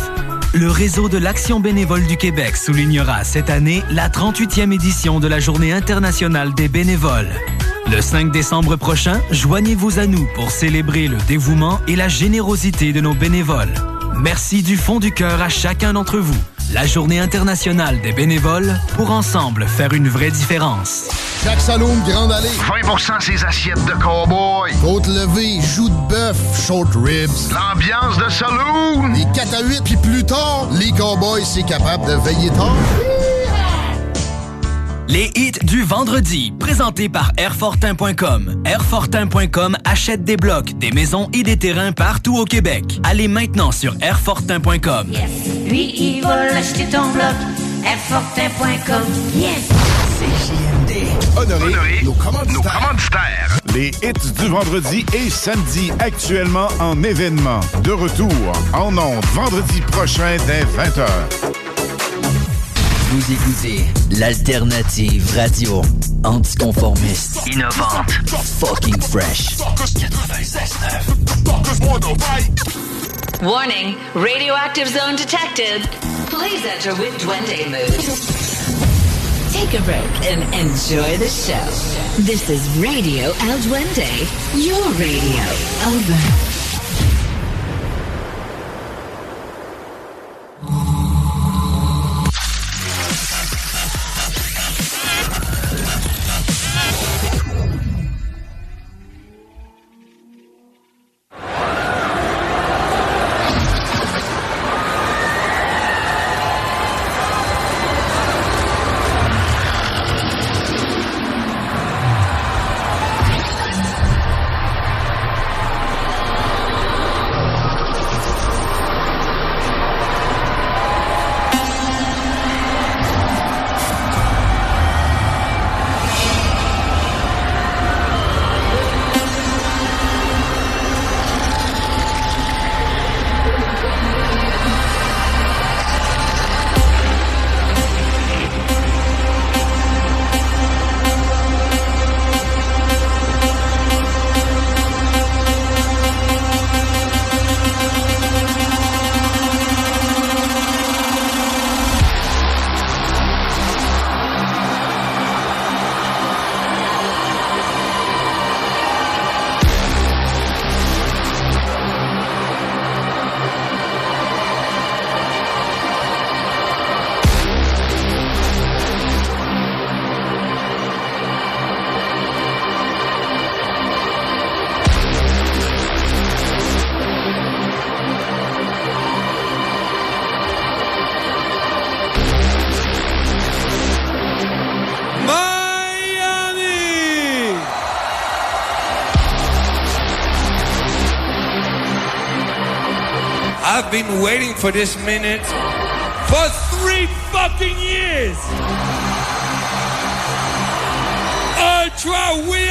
Le réseau de l'Action bénévole du Québec soulignera cette année la 38e édition de la Journée internationale des bénévoles. Le 5 décembre prochain, joignez-vous à nous pour célébrer le dévouement et la générosité de nos bénévoles. Merci du fond du cœur à chacun d'entre vous. La Journée internationale des bénévoles pour ensemble faire une vraie différence. Jacques Saloum, Grande Allée. 20% ses assiettes de cowboy. Côte levée, joues de bœuf, short ribs. L'ambiance de saloon. Les 4 à 8, puis plus tard, les cowboys, c'est capable de veiller tard. Les hits du vendredi, présentés par Airfortin.com. Airfortin.com achète des blocs, des maisons et des terrains partout au Québec. Allez maintenant sur Airfortin.com. Lui, il va acheter ton bloc. Airfortin.com. Yes! CJMD. Honoré, nos commanditaires. Les hits du vendredi et samedi actuellement en événement. De retour en ondes vendredi prochain dès 20h. Vous écoutez l'alternative radio anticonformiste, Innovante. fucking fresh. 96.9. Warning, radioactive zone detected. Please enter with Duende mood. Take a break and enjoy the show. This is Radio El Duende, your radio. Over. For this minute for three fucking years. Ultra, we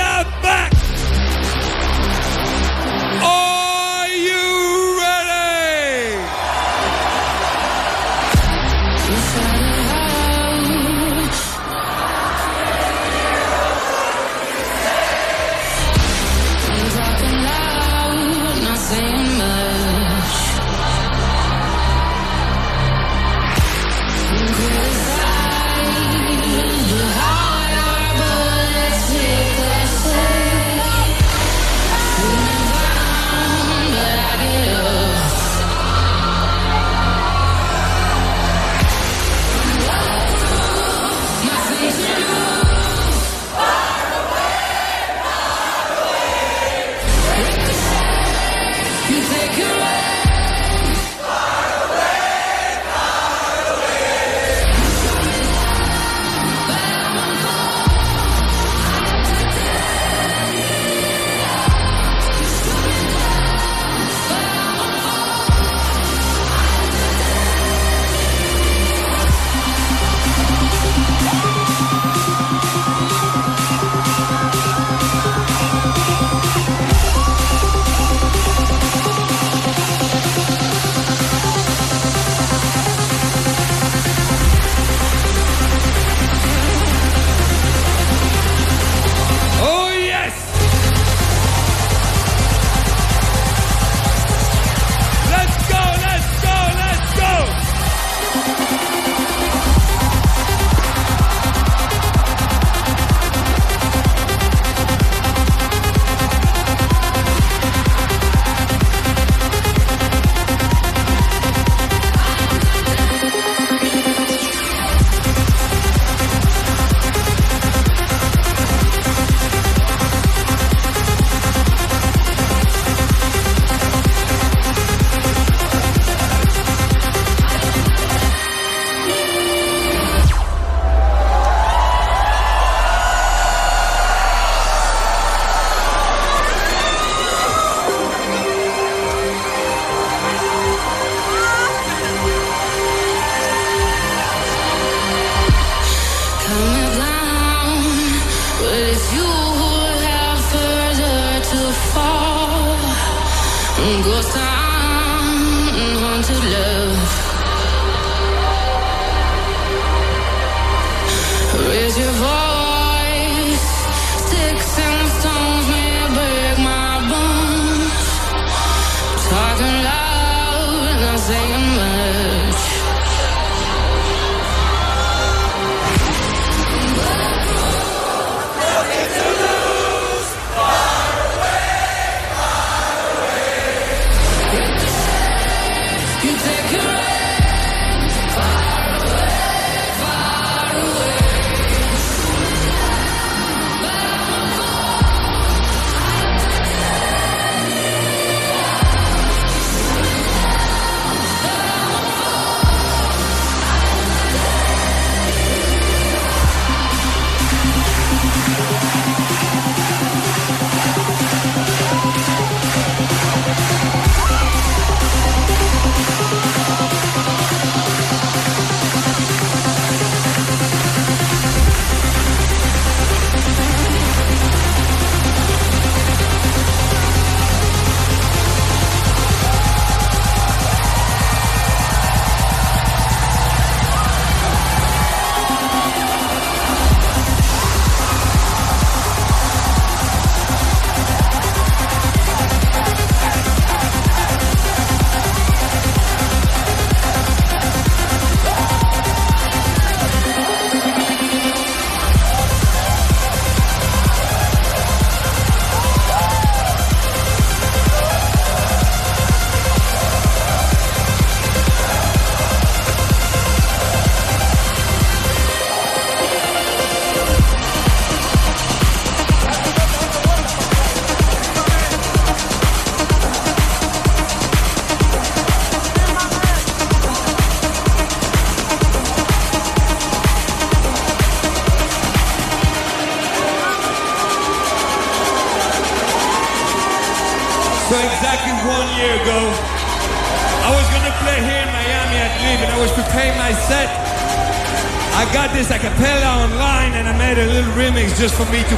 just for me to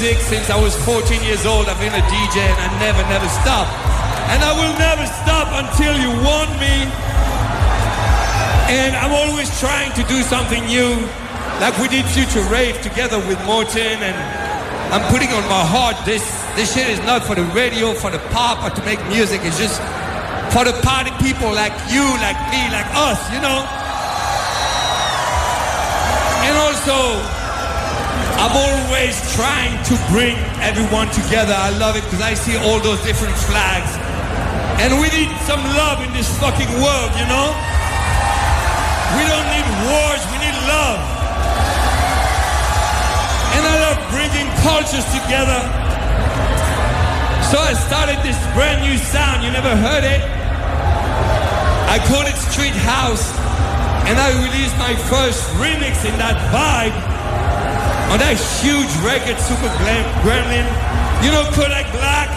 music since I was 14 years old. I've been a DJ and I never, never stop. And I will never stop until you want me. And I'm always trying to do something new. Like we did Future Rave together with Morton and I'm putting on my heart this this shit is not for the radio, for the pop or to make music. It's just for the party people like you, like me, like us, you know? And also, I'm always trying to bring everyone together. I love it because I see all those different flags. And we need some love in this fucking world, you know? We don't need wars, we need love. And I love bringing cultures together. So I started this brand new sound, you never heard it? I call it Street House. And I released my first remix in that vibe on that huge record, Super Gremlin. You know Kodak Black?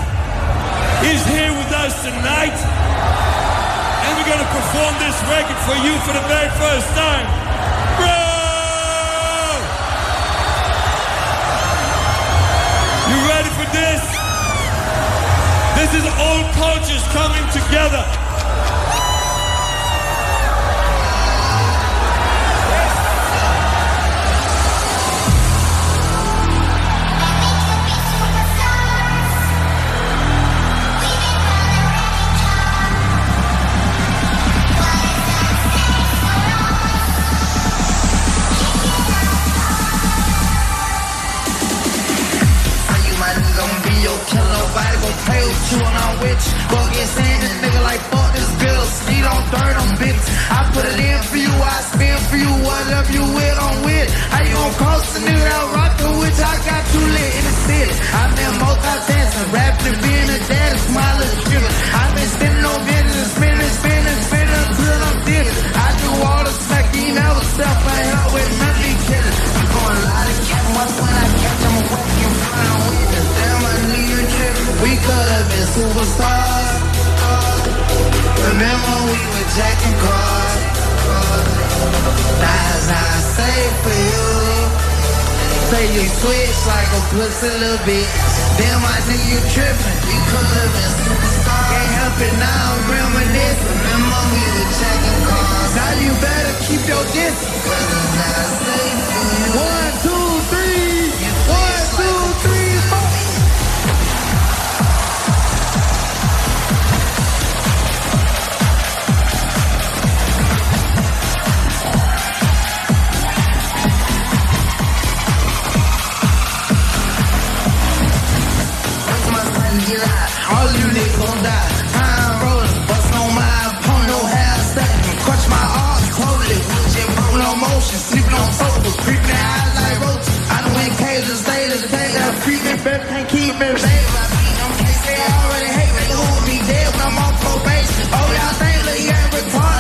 is here with us tonight. And we're gonna perform this record for you for the very first time. Bro! You ready for this? This is all cultures coming together. Go get this nigga like fuck this bill. Speed on dirt on bitches. I put it in for you, I spin for you. Whatever you with, I'm with. How you gon' cross the nigga that rockin' with you? I got too lit in the city. I've been multitasking, rapping and being a daddy, smiling and stripping. I've been spinning on business, spinning, spinning, spinning until I'm dizzy. I do all the smack, you never step I help with nothing killing. I'm going a lot of cat once when I catch them away in front of witness. Damn, I need you tripping. We could have been superstars. Remember we were jacking cars. Now it's not safe for you. Say you switch like a pussy little bit. Damn, I think you tripping. We could have been superstars. Can't help it now, I'm reminiscing. Remember we were jacking cars. Now you better keep your distance. Cause it's not safe for you. One, two, they already hate me. Will be dead? When I'm on probation? Oh, y'all think that you ain't retarded.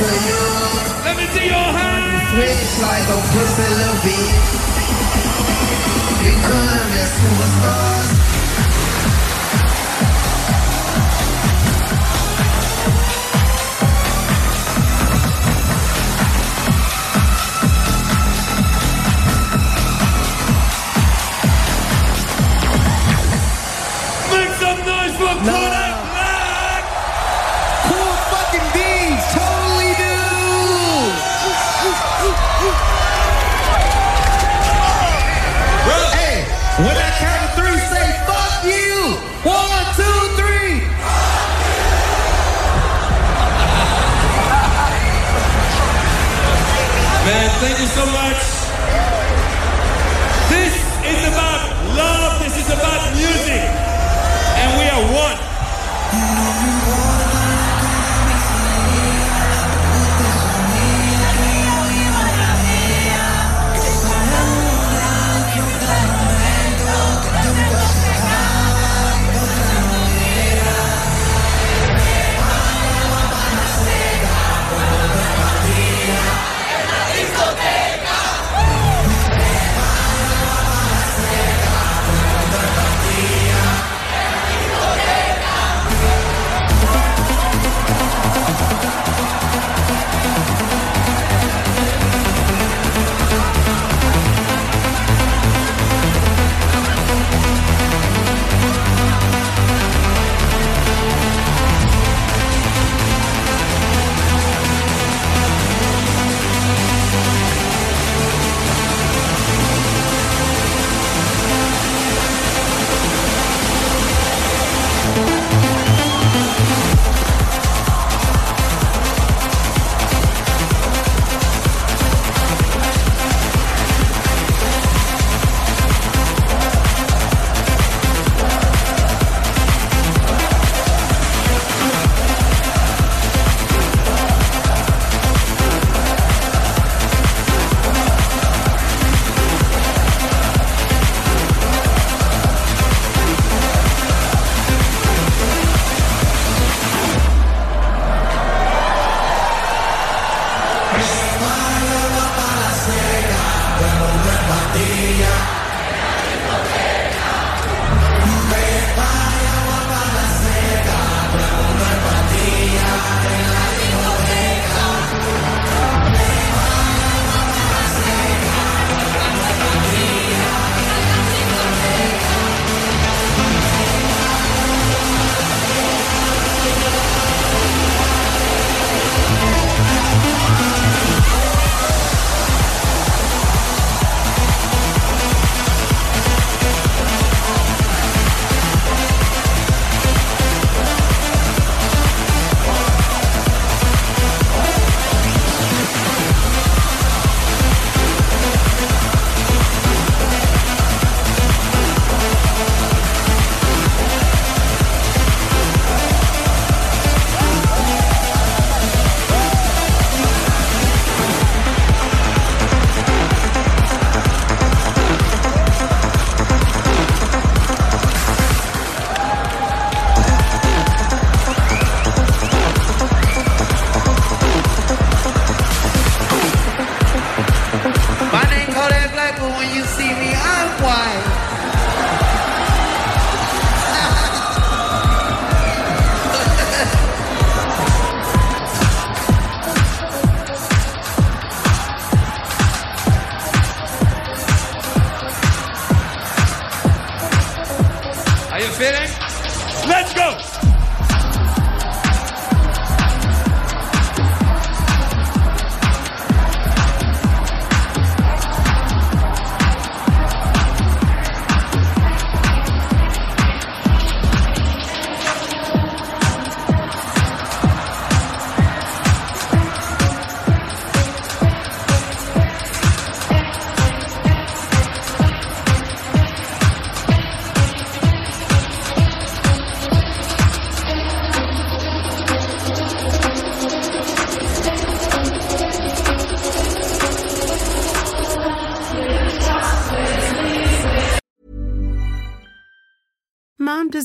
For you. Let me see your hands. Switch like a pussy little bitch. We could have been superstars. Thank you so much.